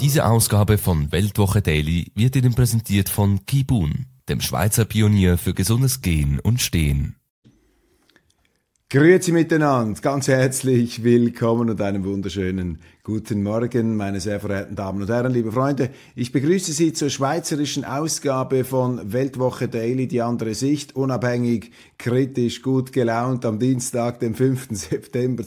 Diese Ausgabe von Weltwoche Daily wird Ihnen präsentiert von Kibun, dem Schweizer Pionier für gesundes Gehen und Stehen. Grüezi miteinander, ganz herzlich willkommen und einen wunderschönen guten Morgen, meine sehr verehrten Damen und Herren, liebe Freunde. Ich begrüße Sie zur schweizerischen Ausgabe von Weltwoche Daily, die andere Sicht, unabhängig, kritisch, gut gelaunt am Dienstag, dem 5. September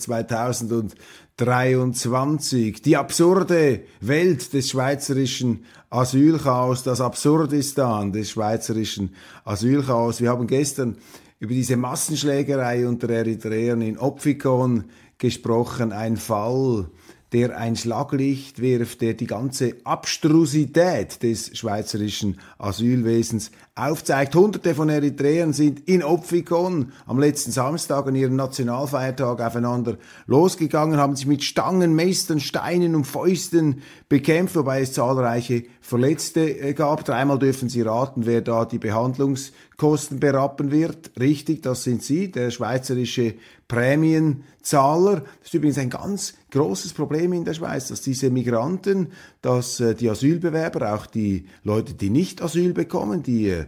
2023. Die absurde Welt des schweizerischen Asylchaos, das Absurdistan des schweizerischen Asylchaos. Wir haben gestern über diese Massenschlägerei unter Eritreern in Opfikon gesprochen. Ein Fall, der ein Schlaglicht wirft, der die ganze Abstrusität des schweizerischen Asylwesens aufzeigt. Hunderte von Eritreern sind in Opfikon am letzten Samstag an ihrem Nationalfeiertag aufeinander losgegangen, haben sich mit Stangen, Messern, Steinen und Fäusten bekämpft, wobei es zahlreiche Verletzte äh, gab. Dreimal dürfen Sie raten, wer da die Behandlungskosten berappen wird. Richtig, das sind Sie, der schweizerische Prämienzahler. Das ist übrigens ein ganz großes Problem in der Schweiz, dass diese Migranten, dass äh, die Asylbewerber, auch die Leute, die nicht Asyl bekommen, die äh,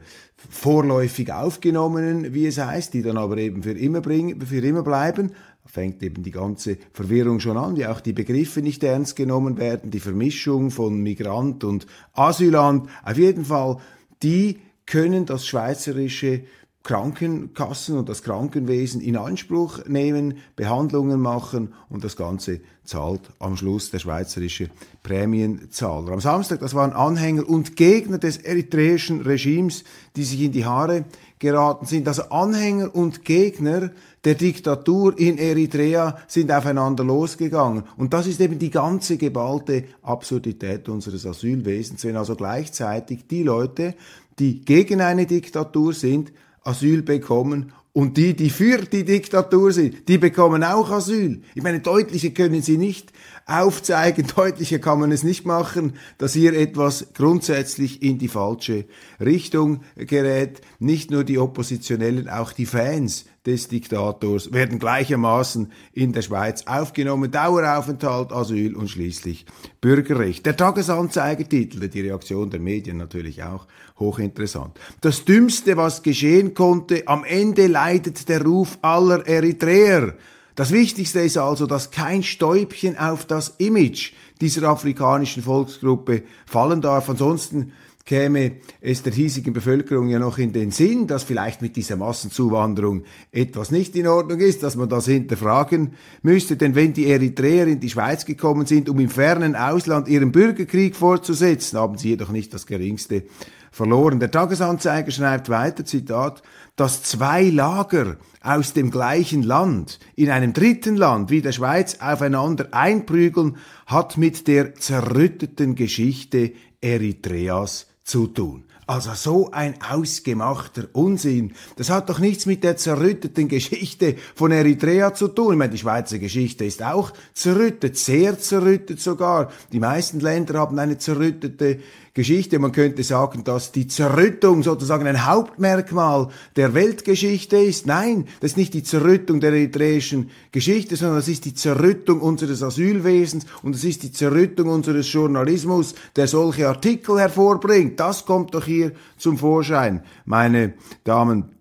vorläufig aufgenommenen, wie es heißt, die dann aber eben für immer, bringen, für immer bleiben, fängt eben die ganze Verwirrung schon an, wie auch die Begriffe nicht ernst genommen werden, die Vermischung von Migrant und Asylant. Auf jeden Fall, die können das schweizerische Krankenkassen und das Krankenwesen in Anspruch nehmen, Behandlungen machen und das Ganze zahlt am Schluss der schweizerische Prämienzahler. Am Samstag, das waren Anhänger und Gegner des eritreischen Regimes, die sich in die Haare geraten sind. Also Anhänger und Gegner der Diktatur in Eritrea sind aufeinander losgegangen. Und das ist eben die ganze geballte Absurdität unseres Asylwesens, wenn also gleichzeitig die Leute, die gegen eine Diktatur sind, Asyl bekommen und die, die für die Diktatur sind, die bekommen auch Asyl. Ich meine, deutlicher können sie nicht aufzeigen, deutlicher kann man es nicht machen, dass hier etwas grundsätzlich in die falsche Richtung gerät. Nicht nur die Oppositionellen, auch die Fans des Diktators werden gleichermaßen in der Schweiz aufgenommen. Daueraufenthalt, Asyl und schließlich Bürgerrecht. Der Tagesanzeigertitel, die Reaktion der Medien natürlich auch hochinteressant. Das Dümmste, was geschehen konnte, am Ende leidet der Ruf aller Eritreer. Das Wichtigste ist also, dass kein Stäubchen auf das Image dieser afrikanischen Volksgruppe fallen darf. Ansonsten käme es der hiesigen Bevölkerung ja noch in den Sinn, dass vielleicht mit dieser Massenzuwanderung etwas nicht in Ordnung ist, dass man das hinterfragen müsste. Denn wenn die Eritreer in die Schweiz gekommen sind, um im fernen Ausland ihren Bürgerkrieg fortzusetzen, haben sie jedoch nicht das geringste verloren. Der Tagesanzeiger schreibt weiter, Zitat, dass zwei Lager aus dem gleichen Land in einem dritten Land wie der Schweiz aufeinander einprügeln, hat mit der zerrütteten Geschichte Eritreas zu tun. Also so ein ausgemachter Unsinn. Das hat doch nichts mit der zerrütteten Geschichte von Eritrea zu tun. Ich meine, die Schweizer Geschichte ist auch zerrüttet, sehr zerrüttet sogar. Die meisten Länder haben eine zerrüttete Geschichte. Man könnte sagen, dass die Zerrüttung sozusagen ein Hauptmerkmal der Weltgeschichte ist. Nein, das ist nicht die Zerrüttung der eritreischen Geschichte, sondern das ist die Zerrüttung unseres Asylwesens und es ist die Zerrüttung unseres Journalismus, der solche Artikel hervorbringt. Das kommt doch hier zum Vorschein, meine Damen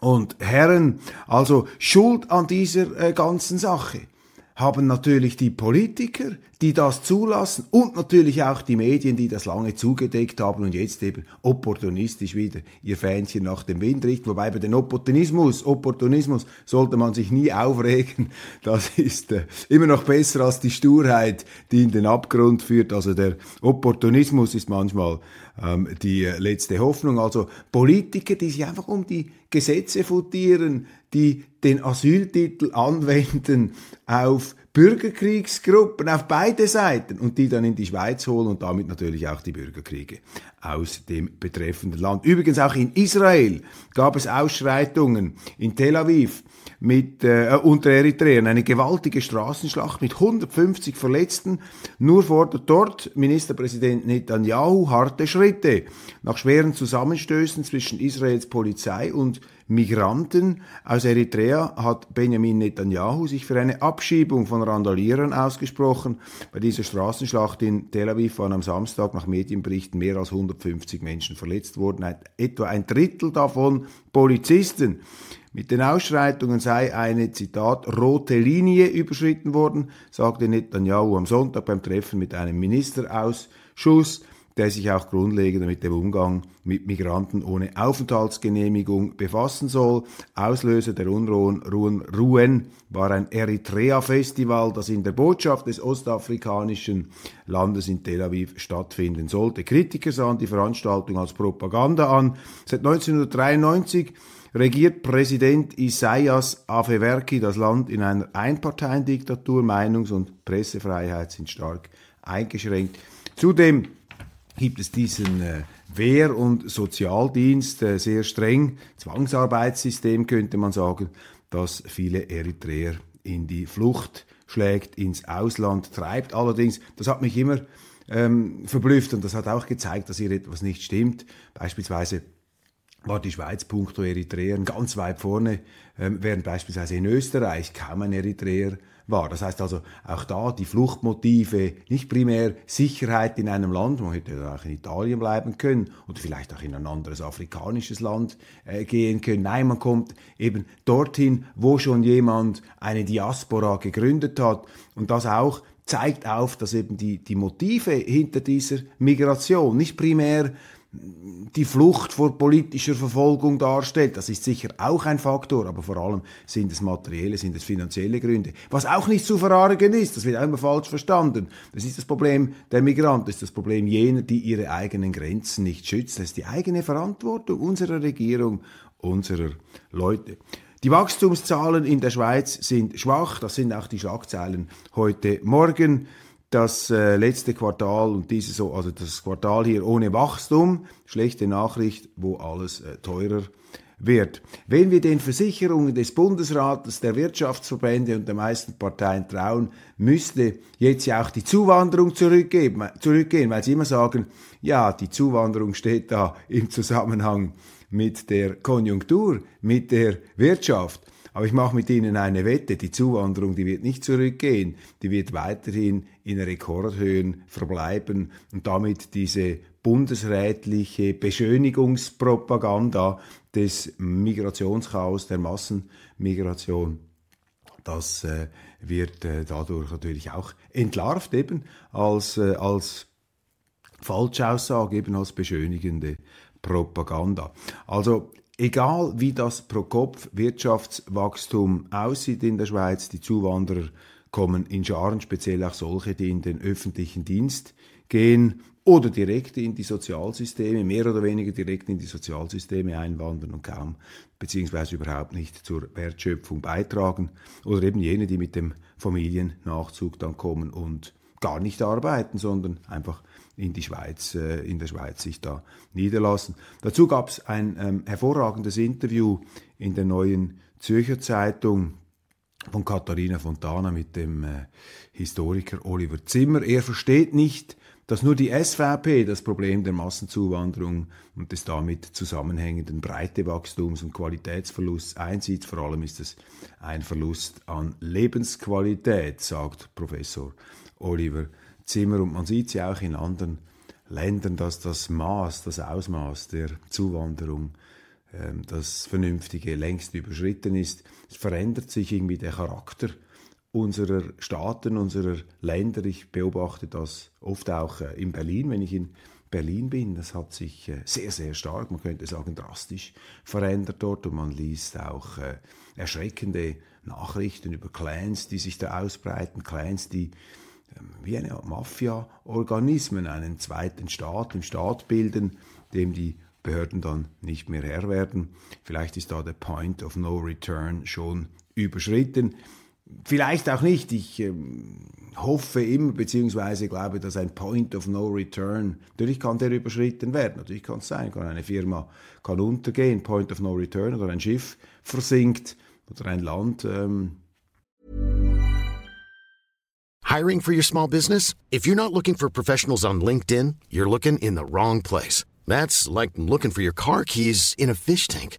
und Herren. Also Schuld an dieser äh, ganzen Sache haben natürlich die Politiker, die das zulassen und natürlich auch die Medien, die das lange zugedeckt haben und jetzt eben opportunistisch wieder ihr Fähnchen nach dem Wind richten. Wobei bei den Opportunismus, Opportunismus sollte man sich nie aufregen. Das ist äh, immer noch besser als die Sturheit, die in den Abgrund führt. Also der Opportunismus ist manchmal ähm, die letzte Hoffnung. Also Politiker, die sich einfach um die Gesetze futieren, die den Asyltitel anwenden auf Bürgerkriegsgruppen auf beide Seiten und die dann in die Schweiz holen und damit natürlich auch die Bürgerkriege aus dem betreffenden Land. Übrigens auch in Israel gab es Ausschreitungen in Tel Aviv mit äh, unter Eritreern eine gewaltige Straßenschlacht mit 150 Verletzten. Nur fordert dort Ministerpräsident Netanyahu harte Schritte. Nach schweren Zusammenstößen zwischen Israels Polizei und Migranten aus Eritrea hat Benjamin Netanyahu sich für eine Abschiebung von Randalierern ausgesprochen. Bei dieser Straßenschlacht in Tel Aviv waren am Samstag nach Medienberichten mehr als 150 Menschen verletzt worden, etwa ein Drittel davon Polizisten. Mit den Ausschreitungen sei eine, Zitat, rote Linie überschritten worden, sagte Netanyahu am Sonntag beim Treffen mit einem Ministerausschuss der sich auch grundlegend mit dem Umgang mit Migranten ohne Aufenthaltsgenehmigung befassen soll. Auslöser der Unruhen Ruhen war ein Eritrea-Festival, das in der Botschaft des ostafrikanischen Landes in Tel Aviv stattfinden sollte. Kritiker sahen die Veranstaltung als Propaganda an. Seit 1993 regiert Präsident Isaias Afewerki das Land in einer Einparteiendiktatur. Meinungs- und Pressefreiheit sind stark eingeschränkt. Zudem gibt es diesen äh, Wehr- und Sozialdienst, äh, sehr streng, Zwangsarbeitssystem könnte man sagen, das viele Eritreer in die Flucht schlägt, ins Ausland treibt. Allerdings, das hat mich immer ähm, verblüfft und das hat auch gezeigt, dass hier etwas nicht stimmt. Beispielsweise war die Schweiz punkto Eritreern ganz weit vorne, ähm, während beispielsweise in Österreich kaum ein Eritreer war. Das heißt also auch da die Fluchtmotive, nicht primär Sicherheit in einem Land, man hätte auch in Italien bleiben können oder vielleicht auch in ein anderes afrikanisches Land äh, gehen können. Nein, man kommt eben dorthin, wo schon jemand eine Diaspora gegründet hat und das auch zeigt auf, dass eben die, die Motive hinter dieser Migration nicht primär die Flucht vor politischer Verfolgung darstellt. Das ist sicher auch ein Faktor, aber vor allem sind es materielle, sind es finanzielle Gründe. Was auch nicht zu verargen ist, das wird auch immer falsch verstanden. Das ist das Problem der Migranten, das ist das Problem jener, die ihre eigenen Grenzen nicht schützen. Das ist die eigene Verantwortung unserer Regierung, unserer Leute. Die Wachstumszahlen in der Schweiz sind schwach, das sind auch die Schlagzeilen heute Morgen das äh, letzte Quartal und diese so, also das Quartal hier ohne Wachstum, schlechte Nachricht, wo alles äh, teurer wird. Wenn wir den Versicherungen des Bundesrates, der Wirtschaftsverbände und der meisten Parteien trauen, müsste jetzt ja auch die Zuwanderung zurückgeben, zurückgehen, weil sie immer sagen, ja, die Zuwanderung steht da im Zusammenhang mit der Konjunktur, mit der Wirtschaft. Aber ich mache mit Ihnen eine Wette, die Zuwanderung, die wird nicht zurückgehen, die wird weiterhin in Rekordhöhen verbleiben. Und damit diese bundesrätliche Beschönigungspropaganda des Migrationschaos, der Massenmigration, das äh, wird äh, dadurch natürlich auch entlarvt eben als, äh, als Falschaussage, eben als beschönigende Propaganda. Also egal wie das Pro-Kopf-Wirtschaftswachstum aussieht in der Schweiz, die Zuwanderer kommen in Scharen, speziell auch solche, die in den öffentlichen Dienst gehen oder direkt in die Sozialsysteme, mehr oder weniger direkt in die Sozialsysteme einwandern und kaum beziehungsweise überhaupt nicht zur Wertschöpfung beitragen. Oder eben jene, die mit dem Familiennachzug dann kommen und gar nicht arbeiten, sondern einfach in die Schweiz, äh, in der Schweiz sich da niederlassen. Dazu gab es ein ähm, hervorragendes Interview in der neuen Zürcher Zeitung von Katharina Fontana mit dem äh, Historiker Oliver Zimmer. Er versteht nicht, dass nur die SVP das Problem der Massenzuwanderung und des damit zusammenhängenden Breitewachstums und Qualitätsverlusts einsieht. Vor allem ist es ein Verlust an Lebensqualität, sagt Professor Oliver Zimmer. Und man sieht ja auch in anderen Ländern, dass das Maß, das Ausmaß der Zuwanderung, ähm, das Vernünftige längst überschritten ist. Es verändert sich irgendwie der Charakter unserer Staaten, unserer Länder. Ich beobachte das oft auch äh, in Berlin, wenn ich in Berlin bin. Das hat sich äh, sehr, sehr stark, man könnte sagen drastisch verändert dort und man liest auch äh, erschreckende Nachrichten über Clans, die sich da ausbreiten, Clans, die ähm, wie eine Mafia-Organismen, einen zweiten Staat im Staat bilden, dem die Behörden dann nicht mehr Herr werden. Vielleicht ist da der Point of No Return schon überschritten. Vielleicht auch nicht. Ich ähm, hoffe immer, beziehungsweise glaube, dass ein Point of No Return, natürlich kann der überschritten werden, natürlich kann es sein, kann eine Firma kann untergehen, Point of No Return oder ein Schiff versinkt oder ein Land. Ähm. Hiring for your small business? If you're not looking for professionals on LinkedIn, you're looking in the wrong place. That's like looking for your car keys in a fish tank.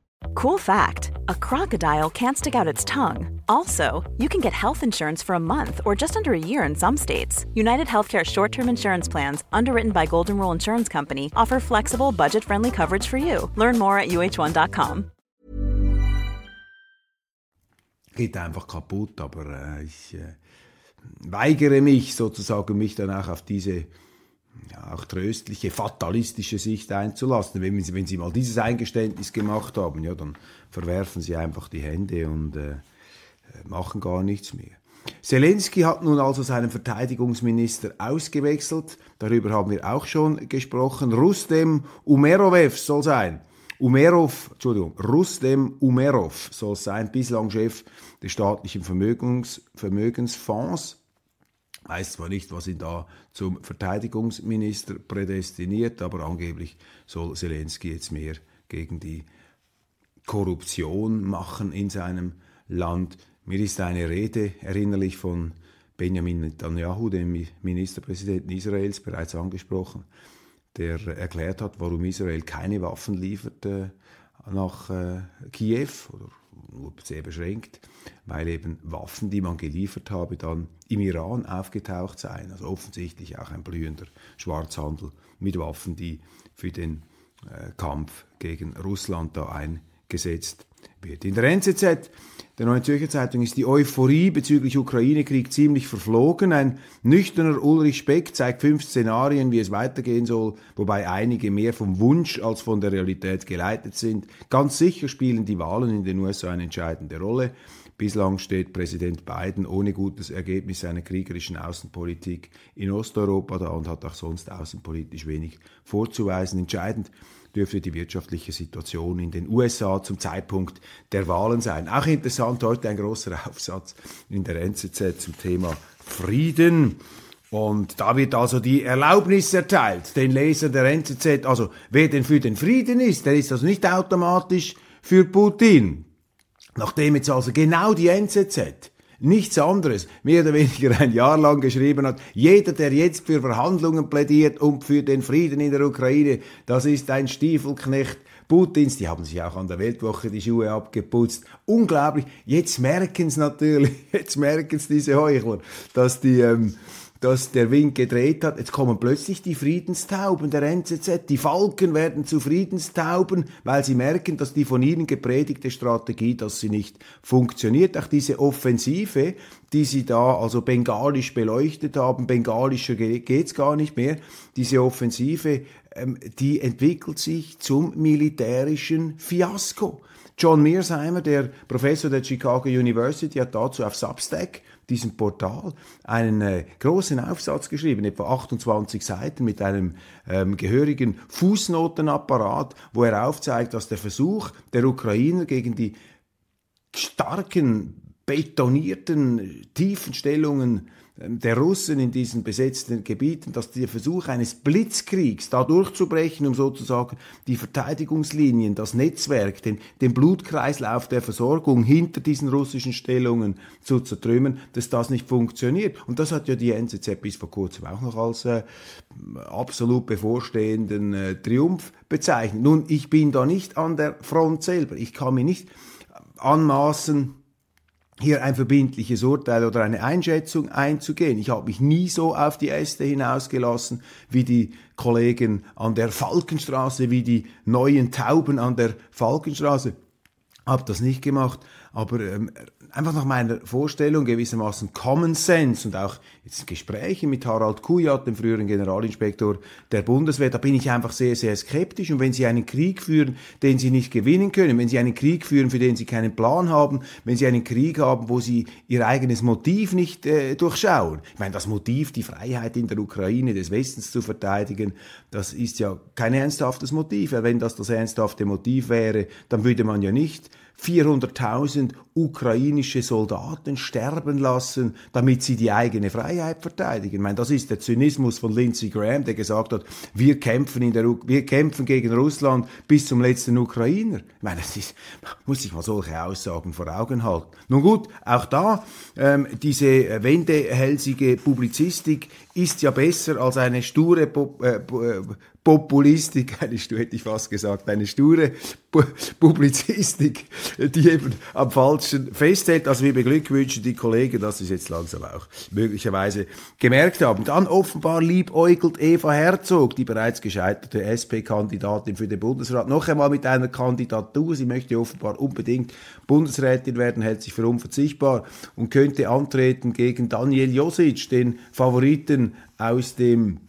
Cool fact, a crocodile can't stick out its tongue. Also, you can get health insurance for a month or just under a year in some states. United Healthcare short-term insurance plans, underwritten by Golden Rule Insurance Company, offer flexible, budget-friendly coverage for you. Learn more at uh1.com. Geht einfach kaputt, aber äh, ich äh, weigere mich sozusagen, mich dann auch auf diese ja, auch tröstliche, fatalistische Sicht einzulassen. Wenn Sie, wenn Sie mal dieses Eingeständnis gemacht haben, ja, dann verwerfen Sie einfach die Hände und äh, machen gar nichts mehr. Zelensky hat nun also seinen Verteidigungsminister ausgewechselt. Darüber haben wir auch schon gesprochen. Rustem Umerovev soll sein. Umerov, Entschuldigung, Rustem Umerov soll sein, bislang Chef des staatlichen Vermögens, Vermögensfonds weiß zwar nicht, was ihn da zum Verteidigungsminister prädestiniert, aber angeblich soll Zelensky jetzt mehr gegen die Korruption machen in seinem Land. Mir ist eine Rede erinnerlich von Benjamin Netanyahu, dem Ministerpräsidenten Israels, bereits angesprochen, der erklärt hat, warum Israel keine Waffen liefert nach äh, Kiew oder nur sehr beschränkt, weil eben Waffen, die man geliefert habe, dann im Iran aufgetaucht seien. Also offensichtlich auch ein blühender Schwarzhandel mit Waffen, die für den äh, Kampf gegen Russland da eingesetzt wird. In der NZZ, der Neuen Zürcher Zeitung, ist die Euphorie bezüglich Ukraine-Krieg ziemlich verflogen. Ein nüchterner Ulrich Speck zeigt fünf Szenarien, wie es weitergehen soll, wobei einige mehr vom Wunsch als von der Realität geleitet sind. Ganz sicher spielen die Wahlen in den USA eine entscheidende Rolle. Bislang steht Präsident Biden ohne gutes Ergebnis seiner kriegerischen Außenpolitik in Osteuropa da und hat auch sonst außenpolitisch wenig vorzuweisen. Entscheidend dürfte die wirtschaftliche Situation in den USA zum Zeitpunkt der Wahlen sein. Auch interessant heute ein großer Aufsatz in der NZZ zum Thema Frieden. Und da wird also die Erlaubnis erteilt, den Lesern der NZZ, also wer denn für den Frieden ist, der ist also nicht automatisch für Putin. Nachdem jetzt also genau die NZZ nichts anderes, mehr oder weniger ein Jahr lang geschrieben hat, jeder, der jetzt für Verhandlungen plädiert und für den Frieden in der Ukraine, das ist ein Stiefelknecht Putins, die haben sich auch an der Weltwoche die Schuhe abgeputzt. Unglaublich. Jetzt merken es natürlich, jetzt merken es diese Heuchler, dass die, ähm, dass der Wind gedreht hat. Jetzt kommen plötzlich die Friedenstauben der NZZ. Die Falken werden zu Friedenstauben, weil sie merken, dass die von ihnen gepredigte Strategie, dass sie nicht funktioniert. Auch diese Offensive, die sie da also bengalisch beleuchtet haben, bengalischer geht's gar nicht mehr. Diese Offensive, ähm, die entwickelt sich zum militärischen Fiasko. John Mearsheimer, der Professor der Chicago University, hat dazu auf Substack diesem Portal einen äh, großen Aufsatz geschrieben, etwa 28 Seiten mit einem ähm, gehörigen Fußnotenapparat, wo er aufzeigt, dass der Versuch der Ukrainer gegen die starken, betonierten, tiefen Stellungen ähm, der Russen in diesen besetzten Gebieten, dass der Versuch eines Blitzkriegs da durchzubrechen, um sozusagen die Verteidigungslinien, das Netzwerk, den, den Blutkreislauf der Versorgung hinter diesen russischen Stellungen zu zertrümmern, dass das nicht funktioniert. Und das hat ja die NZZ bis vor kurzem auch noch als äh, absolut bevorstehenden äh, Triumph bezeichnet. Nun, ich bin da nicht an der Front selber. Ich kann mir nicht anmaßen, hier ein verbindliches Urteil oder eine Einschätzung einzugehen. Ich habe mich nie so auf die Äste hinausgelassen wie die Kollegen an der Falkenstraße, wie die neuen Tauben an der Falkenstraße. habe das nicht gemacht, aber ähm, einfach nach meiner Vorstellung gewissermaßen Common Sense und auch jetzt Gespräche mit Harald Kujat, dem früheren Generalinspektor der Bundeswehr, da bin ich einfach sehr, sehr skeptisch. Und wenn Sie einen Krieg führen, den Sie nicht gewinnen können, wenn Sie einen Krieg führen, für den Sie keinen Plan haben, wenn Sie einen Krieg haben, wo Sie Ihr eigenes Motiv nicht äh, durchschauen. Ich meine, das Motiv, die Freiheit in der Ukraine des Westens zu verteidigen, das ist ja kein ernsthaftes Motiv. Wenn das das ernsthafte Motiv wäre, dann würde man ja nicht 400.000 ukrainische Soldaten sterben lassen, damit sie die eigene Freiheit verteidigen. Ich meine, das ist der Zynismus von Lindsey Graham, der gesagt hat, wir kämpfen, in der, wir kämpfen gegen Russland bis zum letzten Ukrainer. Ich meine, das ist, muss ich mal solche Aussagen vor Augen halten. Nun gut, auch da, ähm, diese wendehälsige Publizistik ist ja besser als eine sture äh, äh, Populistik, eine, hätte ich fast gesagt, eine sture Publizistik, die eben am Falschen festhält. Also wir beglückwünschen die Kollegen, dass sie es jetzt langsam auch möglicherweise gemerkt haben. Dann offenbar liebäugelt Eva Herzog, die bereits gescheiterte SP-Kandidatin für den Bundesrat, noch einmal mit einer Kandidatur. Sie möchte offenbar unbedingt Bundesrätin werden, hält sich für unverzichtbar und könnte antreten gegen Daniel Josic, den Favoriten aus dem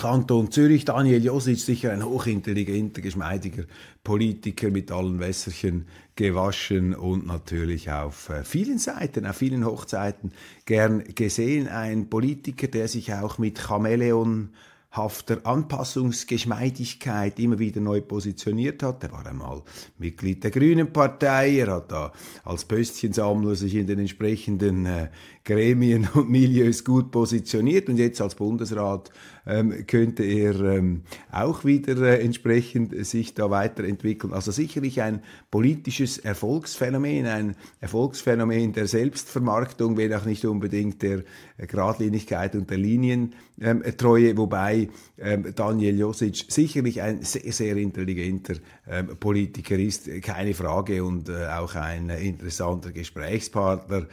Kanton Zürich, Daniel Josic, sicher ein hochintelligenter, geschmeidiger Politiker mit allen Wässerchen gewaschen und natürlich auf äh, vielen Seiten, auf vielen Hochzeiten gern gesehen. Ein Politiker, der sich auch mit Chamäleon hafter Anpassungsgeschmeidigkeit immer wieder neu positioniert hat. Er war einmal Mitglied der Grünen Partei, er hat da als Pöstchensammler sich in den entsprechenden äh, Gremien und Milieus gut positioniert und jetzt als Bundesrat ähm, könnte er ähm, auch wieder äh, entsprechend sich da weiterentwickeln. Also sicherlich ein politisches Erfolgsphänomen, ein Erfolgsphänomen der Selbstvermarktung, wenn auch nicht unbedingt der äh, Gradlinigkeit und der Linientreue, ähm, wobei ähm, Daniel Josic sicherlich ein sehr, sehr intelligenter ähm, Politiker ist, keine Frage, und äh, auch ein interessanter Gesprächspartner.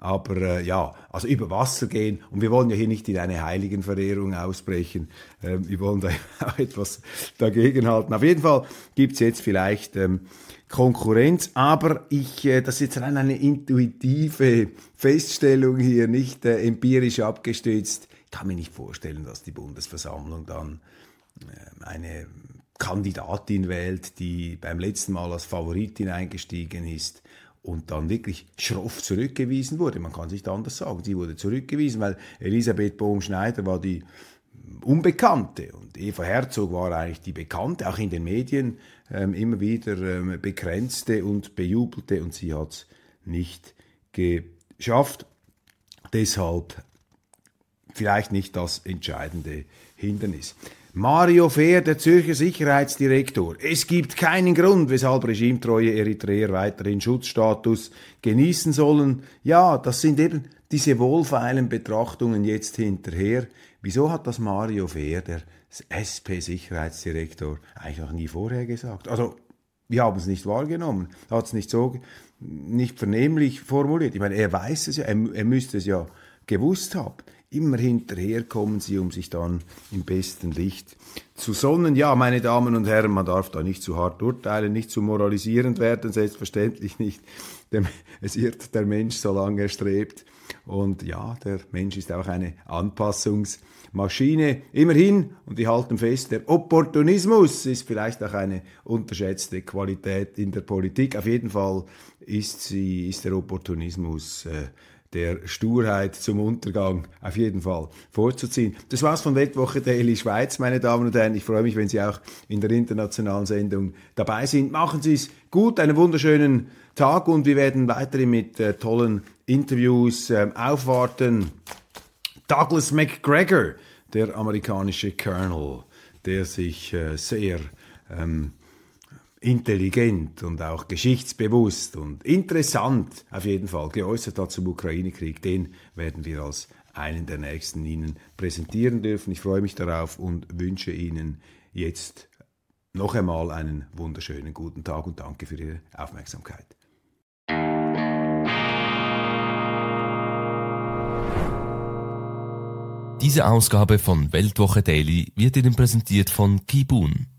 Aber äh, ja, also über Wasser gehen. Und wir wollen ja hier nicht in eine Heiligenverehrung ausbrechen. Ähm, wir wollen da auch etwas dagegenhalten. Auf jeden Fall gibt's jetzt vielleicht ähm, Konkurrenz, aber ich, äh, das ist jetzt rein eine intuitive Feststellung hier, nicht äh, empirisch abgestützt. Ich kann mir nicht vorstellen, dass die Bundesversammlung dann äh, eine Kandidatin wählt, die beim letzten Mal als Favoritin eingestiegen ist und dann wirklich schroff zurückgewiesen wurde. Man kann sich da anders sagen. Sie wurde zurückgewiesen, weil Elisabeth Bohm-Schneider war die Unbekannte und Eva Herzog war eigentlich die Bekannte, auch in den Medien ähm, immer wieder ähm, begrenzte und bejubelte und sie hat es nicht geschafft. Deshalb vielleicht nicht das entscheidende Hindernis. Mario Fehr, der Zürcher Sicherheitsdirektor. Es gibt keinen Grund, weshalb regimetreue Eritreer weiterhin Schutzstatus genießen sollen. Ja, das sind eben diese wohlfeilen Betrachtungen jetzt hinterher. Wieso hat das Mario Fehr, der SP-Sicherheitsdirektor, eigentlich noch nie vorher gesagt? Also, wir haben es nicht wahrgenommen, hat es nicht so, nicht vernehmlich formuliert. Ich meine, er weiß es ja, er, er müsste es ja gewusst haben immer hinterher kommen sie, um sich dann im besten Licht zu sonnen. Ja, meine Damen und Herren, man darf da nicht zu hart urteilen, nicht zu moralisierend werden, selbstverständlich nicht. Es irrt der Mensch, solange er strebt. Und ja, der Mensch ist auch eine Anpassungsmaschine. Immerhin, und die halten fest, der Opportunismus ist vielleicht auch eine unterschätzte Qualität in der Politik. Auf jeden Fall ist, sie, ist der Opportunismus äh, der Sturheit zum Untergang auf jeden Fall vorzuziehen. Das war's von Weltwoche Daily Schweiz, meine Damen und Herren. Ich freue mich, wenn Sie auch in der internationalen Sendung dabei sind. Machen Sie es gut, einen wunderschönen Tag und wir werden weiterhin mit äh, tollen Interviews äh, aufwarten. Douglas McGregor, der amerikanische Colonel, der sich äh, sehr ähm, intelligent und auch geschichtsbewusst und interessant auf jeden Fall geäußert hat zum Ukraine-Krieg, den werden wir als einen der nächsten Ihnen präsentieren dürfen. Ich freue mich darauf und wünsche Ihnen jetzt noch einmal einen wunderschönen guten Tag und danke für Ihre Aufmerksamkeit. Diese Ausgabe von Weltwoche Daily wird Ihnen präsentiert von Kibun